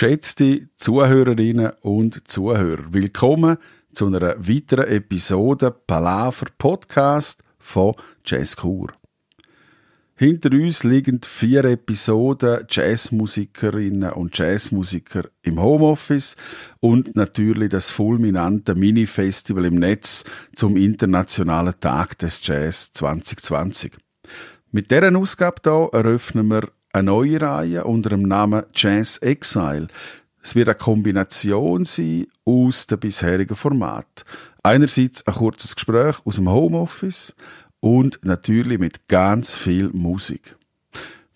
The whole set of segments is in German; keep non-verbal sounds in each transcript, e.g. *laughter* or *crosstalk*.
Geschätzte Zuhörerinnen und Zuhörer, willkommen zu einer weiteren Episode Palaver Podcast von Jazzkur. Hinter uns liegen vier Episoden Jazzmusikerinnen und Jazzmusiker im Homeoffice und natürlich das fulminante Mini-Festival im Netz zum Internationalen Tag des Jazz 2020. Mit deren Ausgabe hier eröffnen wir eine neue Reihe unter dem Namen Jazz Exile. Es wird eine Kombination sein aus den bisherigen Formaten. Einerseits ein kurzes Gespräch aus dem Homeoffice und natürlich mit ganz viel Musik.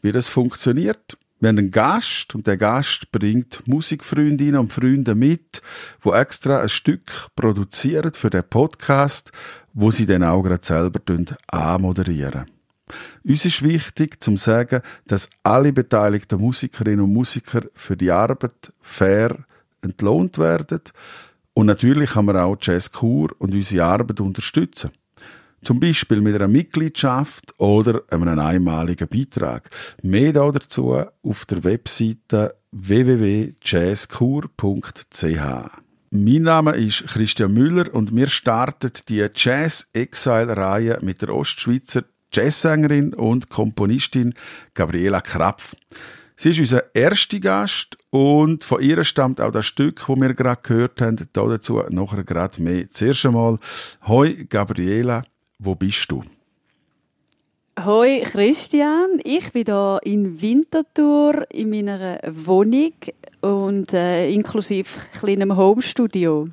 Wie das funktioniert? Wir haben einen Gast und der Gast bringt Musikfreundinnen und Freunde mit, wo extra ein Stück produzieren für den Podcast, wo sie dann auch gerade selber anmoderieren. Uns ist wichtig zum sagen, dass alle beteiligten Musikerinnen und Musiker für die Arbeit fair entlohnt werden. Und natürlich kann man auch Jazzkur und unsere Arbeit unterstützen. Zum Beispiel mit einer Mitgliedschaft oder einem einmaligen Beitrag. Mehr dazu auf der Webseite www.jazzkur.ch. Mein Name ist Christian Müller und wir starten die Jazz Exile Reihe mit der Ostschweizer Jazzsängerin und Komponistin Gabriela Krapf. Sie ist unser erster Gast und von ihr stammt auch das Stück, das wir gerade gehört haben. Dazu nachher gerade mehr. Zuerst einmal, Hoi Gabriela, wo bist du? Hoi Christian, ich bin hier in Winterthur in meiner Wohnung und äh, inklusive kleinem Homestudio.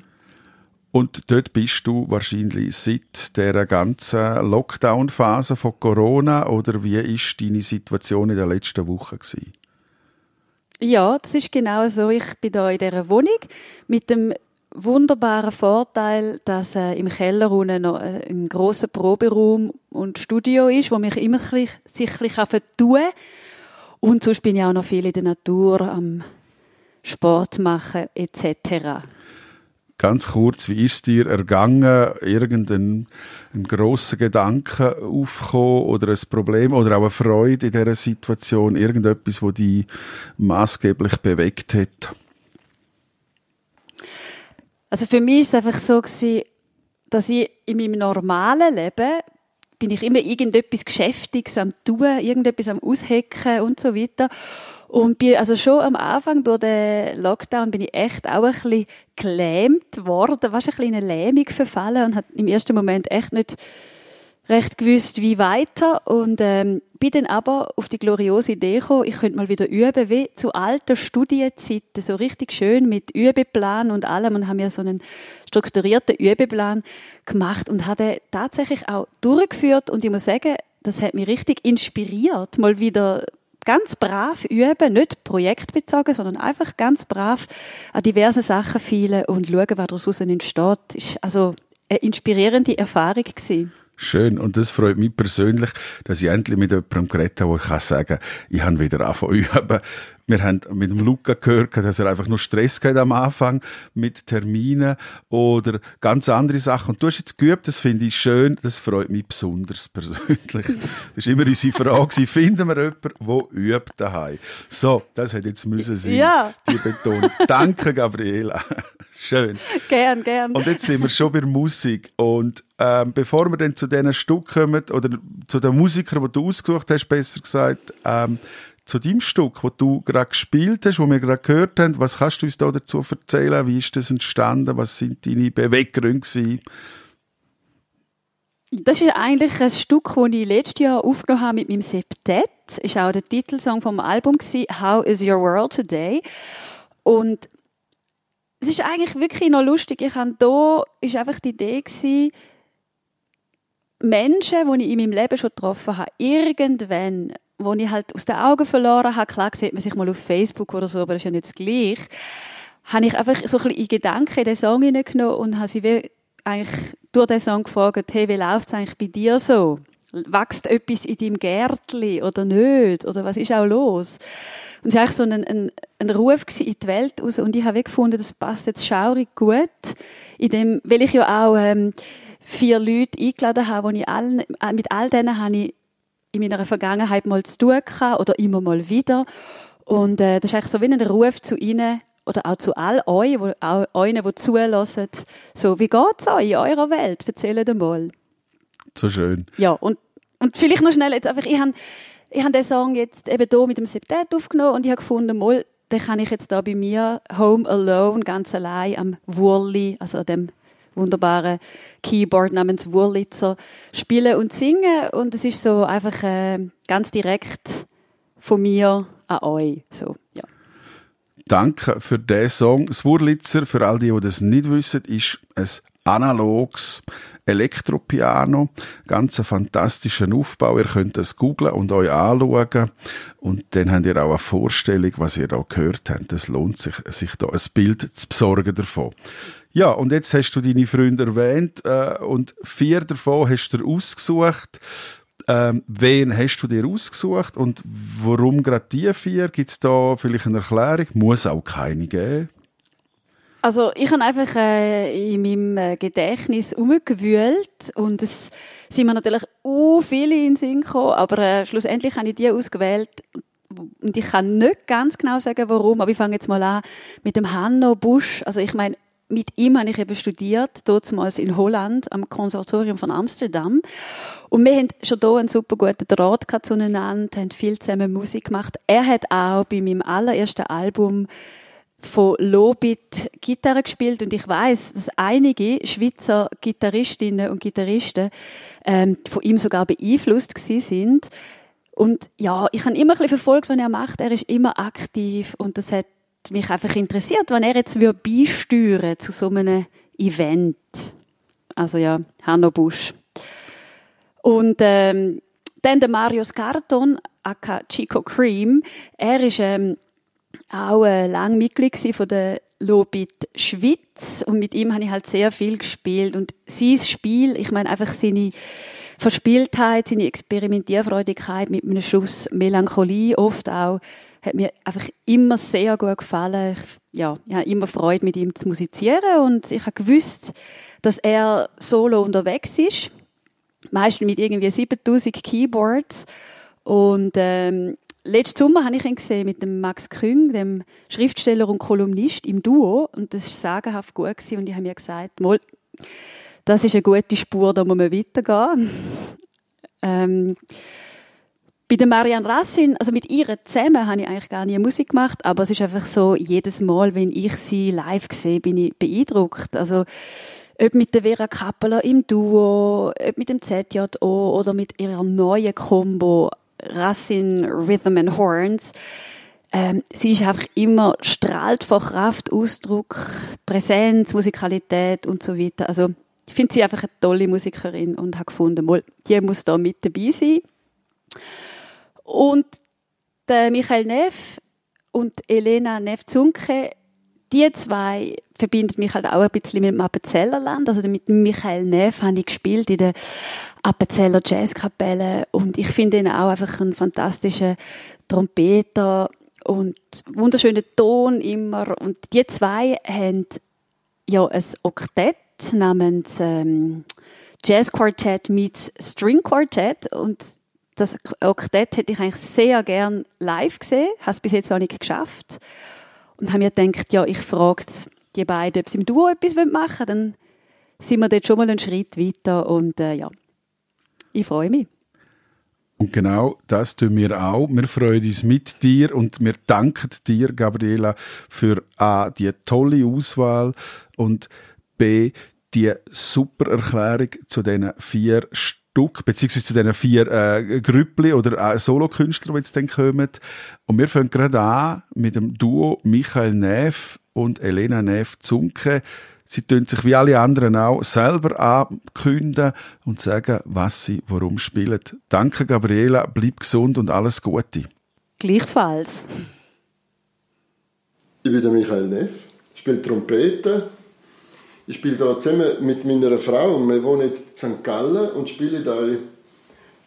Und dort bist du wahrscheinlich seit der ganzen Lockdown-Phase von Corona oder wie ist deine Situation in der letzten Woche gewesen? Ja, das ist genau so. Ich bin hier in dieser Wohnung mit dem wunderbaren Vorteil, dass äh, im Keller unten noch äh, ein großer Proberaum und Studio ist, wo mich immer ein sich ein bisschen vertun. Und sonst bin ich auch noch viel in der Natur am Sport machen etc. Ganz kurz, wie ist dir ergangen? Irgendein ein grosser Gedanke aufgekommen oder ein Problem oder auch eine Freude in dieser Situation? Irgendetwas, wo dich maßgeblich bewegt hat? Also für mich ist es einfach so gewesen, dass ich in meinem normalen Leben bin ich immer irgendetwas Geschäftiges am tun, irgendetwas am Aushecken und so weiter. Und bin also schon am Anfang durch den Lockdown bin ich echt auch ein bisschen gelähmt worden, was ein bisschen eine Lähmung verfallen und hat im ersten Moment echt nicht recht gewusst, wie weiter. Und ähm, bin dann aber auf die gloriose Idee gekommen, ich könnte mal wieder üben, wie zu alten Studienzeiten, so richtig schön mit Übeplan und allem und haben ja so einen strukturierten Übeplan gemacht und habe tatsächlich auch durchgeführt. Und ich muss sagen, das hat mich richtig inspiriert, mal wieder ganz brav üben, nicht projektbezogen, sondern einfach ganz brav an diverse Sachen feilen und schauen, was daraus entsteht. Ist also eine inspirierende Erfahrung gewesen. Schön. Und das freut mich persönlich, dass ich endlich mit jemandem geredet habe, wo ich kann sagen, ich habe wieder angefangen *laughs* üben. Wir haben mit dem Luca gehört, dass er einfach nur Stress hat am Anfang mit Terminen oder ganz andere Sachen. Und du hast jetzt geübt, das finde ich schön, das freut mich besonders *laughs* persönlich. Das war immer unsere Frage, finden wir jemanden, der übt daheim? So, das hätte jetzt müssen sein, ja. die Betonung. Danke, Gabriela. Schön. Gern, gern. Und jetzt sind wir schon bei der Musik. Und ähm, bevor wir dann zu diesen Stück kommen, oder zu den Musikern, die du ausgesucht hast, besser gesagt, ähm, zu deinem Stück, das du gerade gespielt hast, wo wir gerade gehört haben, was kannst du uns da dazu erzählen? Wie ist das entstanden? Was sind deine Beweggründe gewesen? Das ist eigentlich ein Stück, das ich letztes Jahr aufgenommen habe mit meinem Septett. Das war auch der Titelsong vom Album How is your world today? Und es ist eigentlich wirklich noch lustig. Ich habe da ist einfach die Idee gewesen, Menschen, die ich in meinem Leben schon getroffen habe, irgendwann, wo ich halt aus den Augen verloren habe, klar sieht man sich mal auf Facebook oder so, aber das ist ja nicht das Gleiche, habe ich einfach so ein bisschen in Gedanken den Song hineingenommen und habe sie eigentlich durch den Song gefragt, hey, wie läuft es eigentlich bei dir so? Wächst etwas in deinem Gärtli oder nicht? Oder was ist auch los? Und es war eigentlich so ein, ein, ein Ruf in die Welt raus. Und ich habe gefunden, das passt jetzt schaurig gut. In dem, weil ich ja auch ähm, vier Leute eingeladen habe, wo ich allen, äh, mit all denen habe ich in meiner Vergangenheit mal zu tun gehabt, oder immer mal wieder. Und äh, das ist eigentlich so wie ein Ruf zu ihnen, oder auch zu all euch, wo, auch euch, die zulassen, so, wie geht es euch in eurer Welt? Erzählt mal. So schön. Ja, und, und vielleicht noch schnell jetzt einfach, ich habe ich hab den Song jetzt eben hier mit dem Septet aufgenommen und ich habe gefunden, mal, den kann ich jetzt da bei mir, home alone, ganz allein am Wurli, also an dem wunderbaren Keyboard namens Wurlitzer spielen und singen und es ist so einfach äh, ganz direkt von mir an euch. So, ja. Danke für diesen Song. Das Wurlitzer, für all die, die das nicht wissen, ist ein analoges Elektropiano. Ganz ein fantastischer Aufbau. Ihr könnt es googlen und euch anschauen. Und dann habt ihr auch eine Vorstellung, was ihr da gehört habt. Es lohnt sich, sich da ein Bild zu besorgen davon. Ja, und jetzt hast du deine Freunde erwähnt äh, und vier davon hast du ausgesucht. Ähm, wen hast du dir ausgesucht und warum gerade die vier? Gibt es da vielleicht eine Erklärung? Muss auch keine geben. Also ich habe einfach äh, in meinem äh, Gedächtnis umgewühlt und es sind mir natürlich uh, viele in den Sinn gekommen, aber äh, schlussendlich habe ich die ausgewählt und ich kann nicht ganz genau sagen, warum, aber ich fange jetzt mal an mit dem Hanno Busch. Also ich meine, mit ihm habe ich eben studiert, damals in Holland am Konservatorium von Amsterdam. Und wir haben schon hier einen super guten Draht zueinander, haben viel zusammen Musik gemacht. Er hat auch bei meinem allerersten Album von Lobit Gitarre gespielt und ich weiß, dass einige Schweizer Gitarristinnen und Gitarristen ähm, von ihm sogar beeinflusst sind. Und ja, ich habe immer ein bisschen verfolgt, was er macht. Er ist immer aktiv und das hat mich einfach interessiert, wenn er jetzt beisteuern zu so einem Event. Also ja, Hanno Busch. Und ähm, dann der Mario Scarton, aka Chico Cream. Er ist ähm, auch äh, lang Mitglied von der Lobit Schweiz. Und mit ihm habe ich halt sehr viel gespielt. Und sein Spiel, ich meine einfach seine Verspieltheit, seine Experimentierfreudigkeit mit einem Schuss Melancholie oft auch, hat mir einfach immer sehr gut gefallen. Ich, ja, ich habe immer Freude, mit ihm zu musizieren. Und ich habe gewusst, dass er solo unterwegs ist, meistens mit irgendwie 7000 Keyboards. Und ähm, Letzten Sommer habe ich ihn gesehen mit dem Max Küng, dem Schriftsteller und Kolumnist im Duo und das war sagenhaft gut gewesen. und ich habe mir gesagt, mal, das ist eine gute Spur, da muss man weitergehen. Ähm, bei der Marianne Rassin, also mit ihr zusammen, habe ich eigentlich gar nie Musik gemacht, aber es ist einfach so, jedes Mal, wenn ich sie live sehe, bin ich beeindruckt. Also, ob mit der Vera Kappeler im Duo, ob mit dem ZJO oder mit ihrer neuen Combo Rassin Rhythm and Horns. Ähm, sie ist einfach immer strahlt vor Kraft, Ausdruck, Präsenz, Musikalität und so weiter. Also ich finde sie einfach eine tolle Musikerin und habe gefunden, mal, die muss da mit dabei sein. Und der Michael Neff und Elena Neff-Zunke, die zwei verbindet mich halt auch ein bisschen mit dem Appenzellerland. Also mit Michael Neff habe ich gespielt in der Appenzeller Jazzkapelle und ich finde ihn auch einfach einen fantastischen Trompeter und wunderschönen Ton immer. Und die zwei haben ja ein Oktett namens ähm, Jazz Quartet meets String Quartet und das Oktett hätte ich eigentlich sehr gern live gesehen, habe es bis jetzt noch nicht geschafft und habe mir gedacht, ja, ich frage die beiden, ob sie im Duo etwas machen wollen, dann sind wir dort schon mal einen Schritt weiter und äh, ja, ich freue mich. Und genau das tun wir auch. Wir freuen uns mit dir und wir danken dir, Gabriela, für A, die tolle Auswahl und B, die super Erklärung zu diesen vier Stück, beziehungsweise zu diesen vier äh, Grüppli oder äh, Solokünstler, die jetzt dann kommen. Und wir fangen gerade an mit dem Duo Michael Neff und Elena Neff-Zunke. Sie tun sich wie alle anderen auch selber ankündigen und sagen, was sie warum spielen. Danke, Gabriela. Bleib gesund und alles Gute. Gleichfalls. Ich bin der Michael Neff, spiele Trompete. Ich spiele hier zusammen mit meiner Frau. Wir wohnen in St. Gallen und spielen hier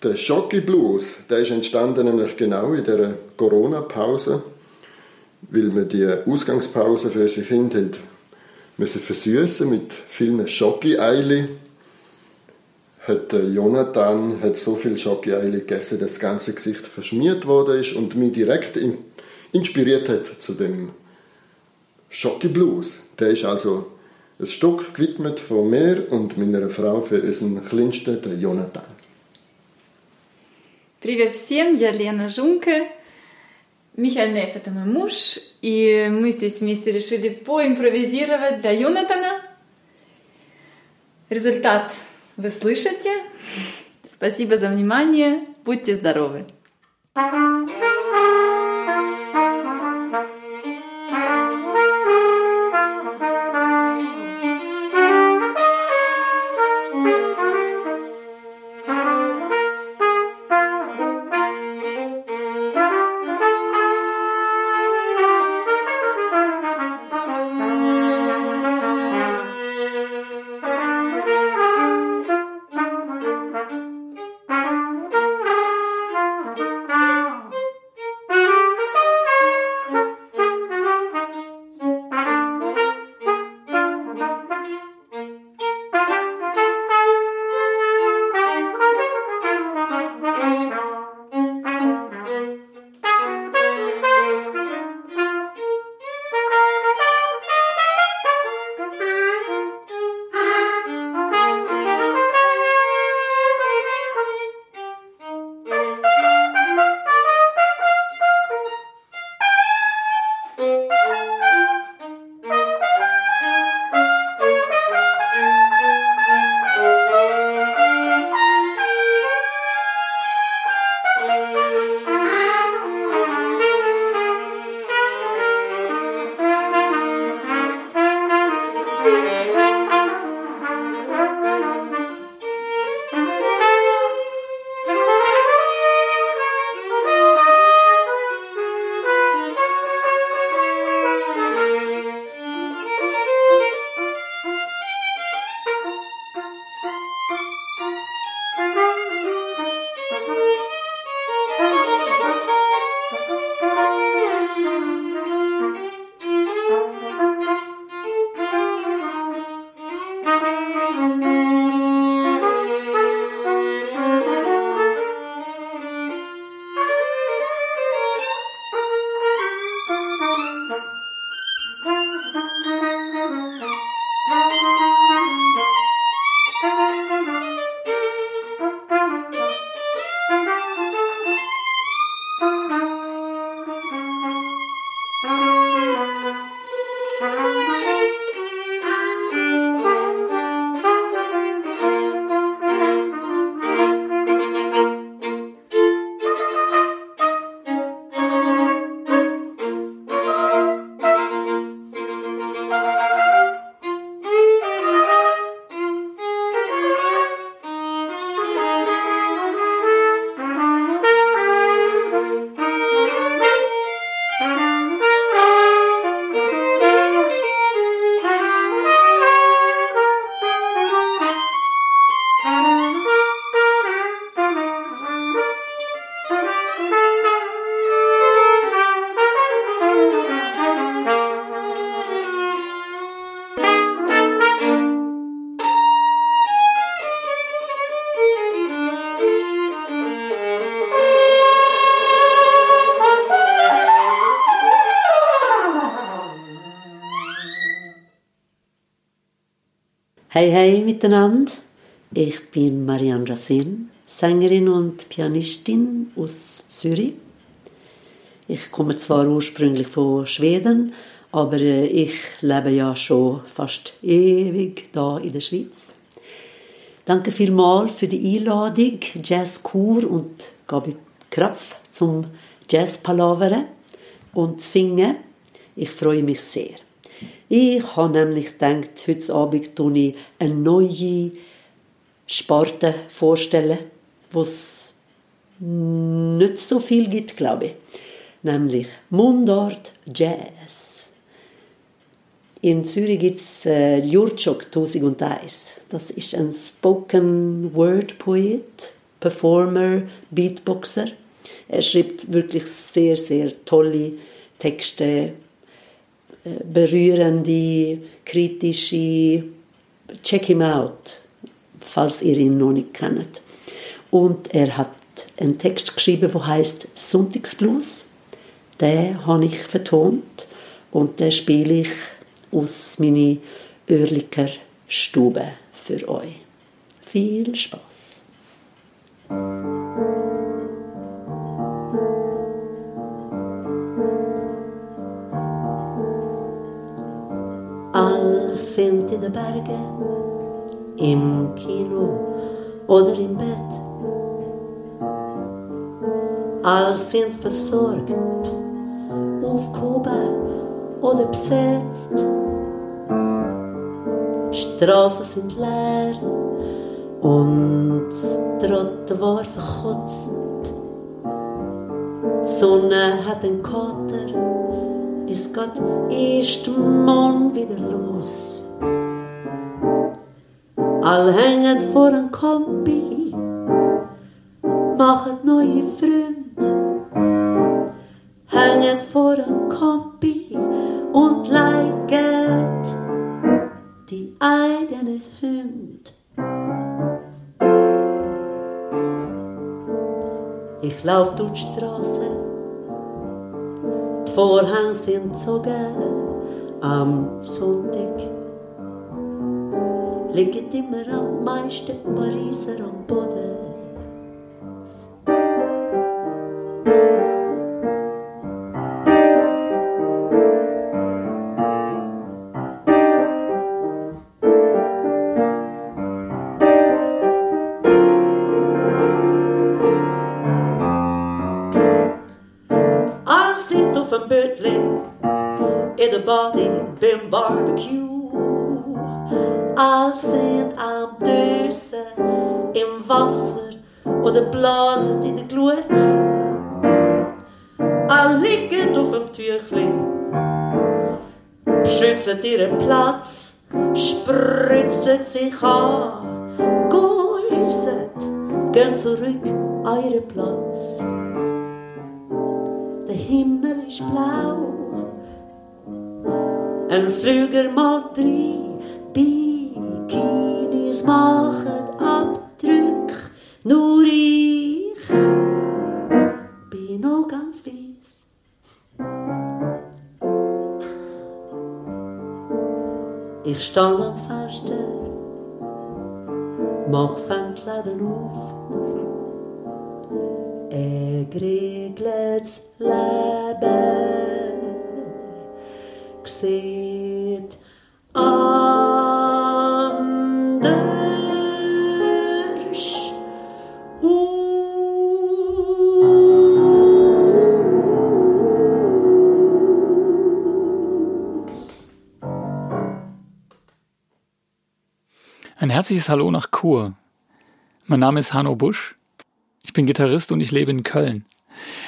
den Schocki Blues. Der ist entstanden nämlich genau in der Corona-Pause, weil wir die Ausgangspause für unsere Kinder müssen versüßen mit vielen Schoki-Eili. Hat Jonathan hat so viel Schoki-Eili gegessen, dass das ganze Gesicht verschmiert worden ist und mich direkt inspiriert hat zu dem Schoki Blues. Der ist also ein Stück gewidmet von mir und meiner Frau für unseren Kleinsten, den Jonathan. Привет всем, я Лена Жунка. Михаил Неф – это мой муж, и мы здесь вместе решили поимпровизировать для Юнатана. Результат вы слышите. Спасибо за внимание. Будьте здоровы. Hey, hey miteinander. Ich bin Marianne Racine, Sängerin und Pianistin aus Zürich. Ich komme zwar ursprünglich von Schweden, aber äh, ich lebe ja schon fast ewig da in der Schweiz. Danke vielmals für die Einladung, Jazz Kur und Gabi Krapf zum Jazz Palavere und Singen. Ich freue mich sehr. Ich habe nämlich gedacht, heute Abend tue ich eine neue Sparte vorstellen, wo es nicht so viel gibt, glaube ich nämlich Mundart Jazz. In Zürich gibt es äh, Jurczok 1001. Das ist ein Spoken Word Poet, Performer, Beatboxer. Er schreibt wirklich sehr, sehr tolle Texte, berührende, kritische. Check him out, falls ihr ihn noch nicht kennt. Und er hat einen Text geschrieben, der heißt Sonntagsblues den habe ich vertont und den spiele ich aus meiner Oerliker Stube für euch. Viel Spaß! In den Bergen, im Kino oder im Bett. All sind versorgt aufgehoben oder besetzt. Straßen sind leer und das Trottoir verkotzend. Die Sonne hat einen Kater, es geht erst morgen wieder los. Alle hängen vor einem Kompi, machen neue Freunde hängen vor einem Kompi und leiget die eigene Hund. Ich lauf durch die Straße, die Vorhänge sind so geil am Sonntag. Legete mă ram, mai aștept Paris. Sich an, gehäuset, gehen zurück an ihren Platz. Der Himmel ist blau ein Flüger mal drei Bikinis machen Abdrück, nur ich bin noch ganz weiss. Ich stand am mach Fensterläden auf. Er regelt herzliches Hallo nach Chur. Mein Name ist Hanno Busch. Ich bin Gitarrist und ich lebe in Köln.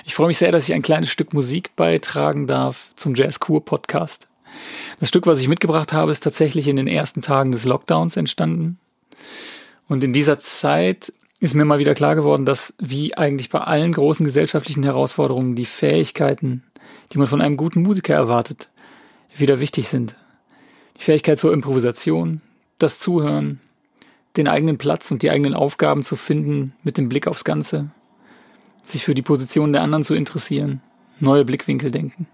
Ich freue mich sehr, dass ich ein kleines Stück Musik beitragen darf zum Jazz Kur Podcast. Das Stück, was ich mitgebracht habe, ist tatsächlich in den ersten Tagen des Lockdowns entstanden. Und in dieser Zeit ist mir mal wieder klar geworden, dass wie eigentlich bei allen großen gesellschaftlichen Herausforderungen die Fähigkeiten, die man von einem guten Musiker erwartet, wieder wichtig sind. Die Fähigkeit zur Improvisation, das Zuhören, den eigenen Platz und die eigenen Aufgaben zu finden mit dem Blick aufs Ganze, sich für die Position der anderen zu interessieren, neue Blickwinkel denken.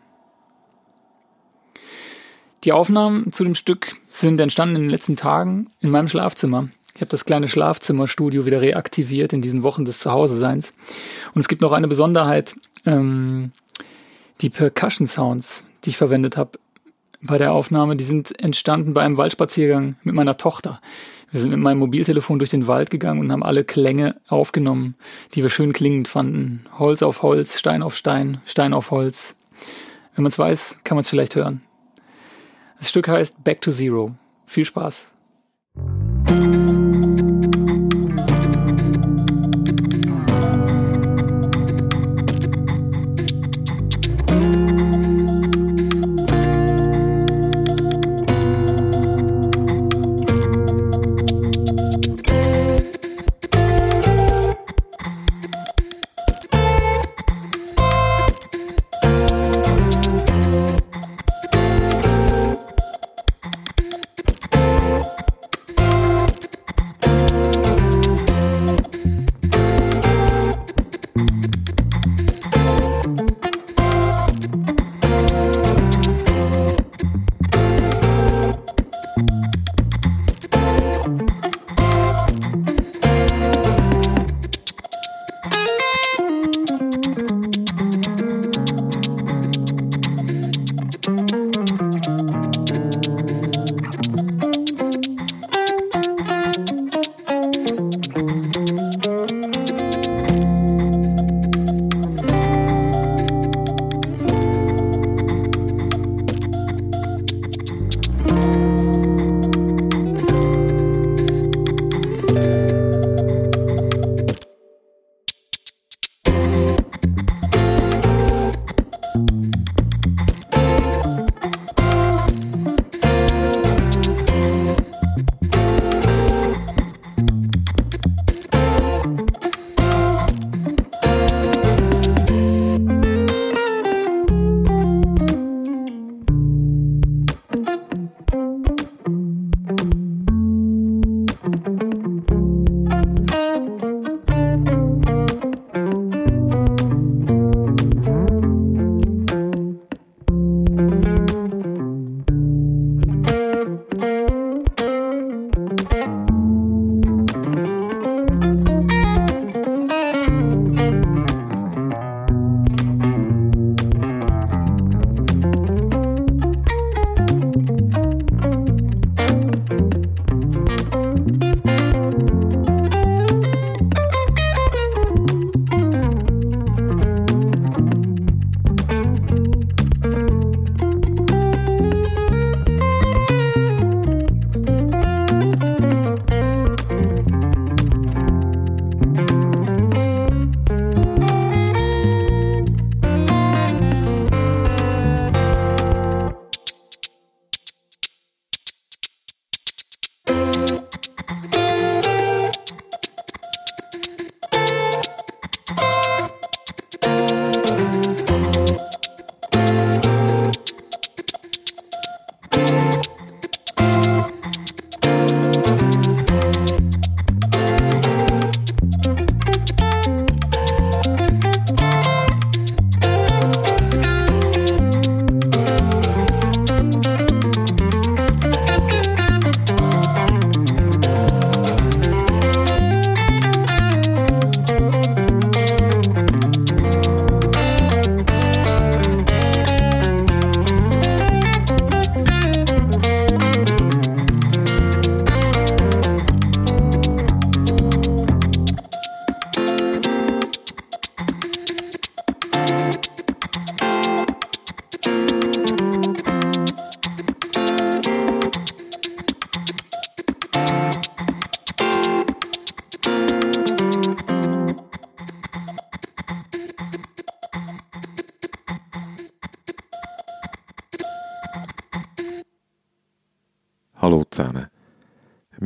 Die Aufnahmen zu dem Stück sind entstanden in den letzten Tagen in meinem Schlafzimmer. Ich habe das kleine Schlafzimmerstudio wieder reaktiviert in diesen Wochen des Zuhause-Seins. Und es gibt noch eine Besonderheit, ähm, die Percussion-Sounds, die ich verwendet habe bei der Aufnahme, die sind entstanden bei einem Waldspaziergang mit meiner Tochter. Wir sind mit meinem Mobiltelefon durch den Wald gegangen und haben alle Klänge aufgenommen, die wir schön klingend fanden. Holz auf Holz, Stein auf Stein, Stein auf Holz. Wenn man es weiß, kann man es vielleicht hören. Das Stück heißt Back to Zero. Viel Spaß.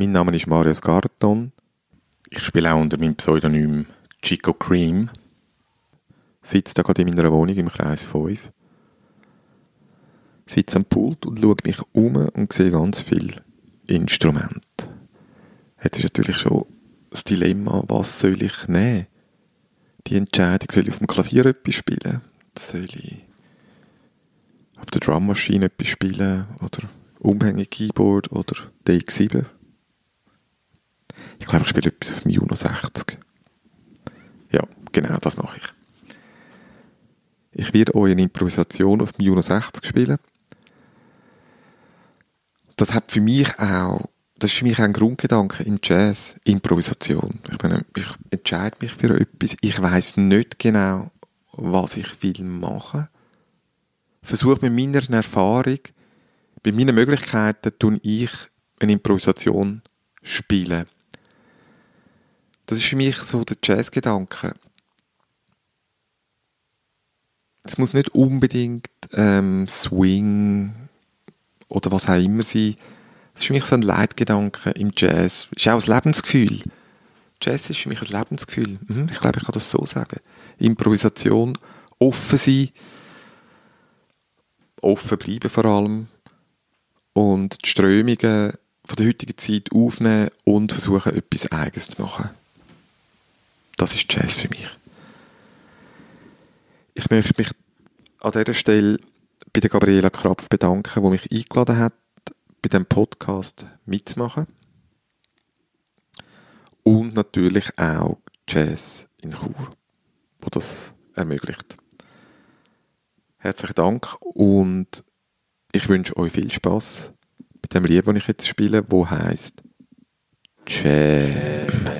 Mein Name ist Marius Garton. Ich spiele auch unter meinem Pseudonym Chico Cream. Sitze da gerade in meiner Wohnung im Kreis 5. Sitze am Pult und schaue mich um und sehe ganz viele Instrumente. Jetzt ist natürlich schon das Dilemma, was soll ich nehmen? Die Entscheidung, soll ich auf dem Klavier etwas spielen? Soll ich auf der Drummaschine etwas spielen oder Umhänge-Keyboard oder DX7. Ich glaube, ich spiele etwas auf dem Juno 60. Ja, genau, das mache ich. Ich werde euch eine Improvisation auf dem Juno 60 spielen. Das hat für mich auch, das ist für mich auch ein Grundgedanke im Jazz, Improvisation. Ich, bin, ich entscheide mich für etwas, ich weiß nicht genau, was ich will machen. Versuche mit meiner Erfahrung, bei meinen Möglichkeiten, tun ich eine Improvisation spielen. Das ist für mich so der Jazz-Gedanke. Es muss nicht unbedingt ähm, Swing oder was auch immer sein. Das ist für mich so ein Leitgedanke im Jazz. Ist auch ein Lebensgefühl. Jazz ist für mich ein Lebensgefühl. Mhm, ich glaube, ich kann das so sagen. Improvisation, offen sein, offen bleiben vor allem und die Strömungen von der heutigen Zeit aufnehmen und versuchen, etwas Eigenes zu machen. Das ist Jazz für mich. Ich möchte mich an dieser Stelle bei der Gabriela Krapf bedanken, die mich eingeladen hat, bei dem Podcast mitzumachen. Und natürlich auch Jazz in Chur, wo das ermöglicht. Herzlichen Dank und ich wünsche euch viel Spaß bei dem Lied, das ich jetzt spiele, wo heißt Jazz.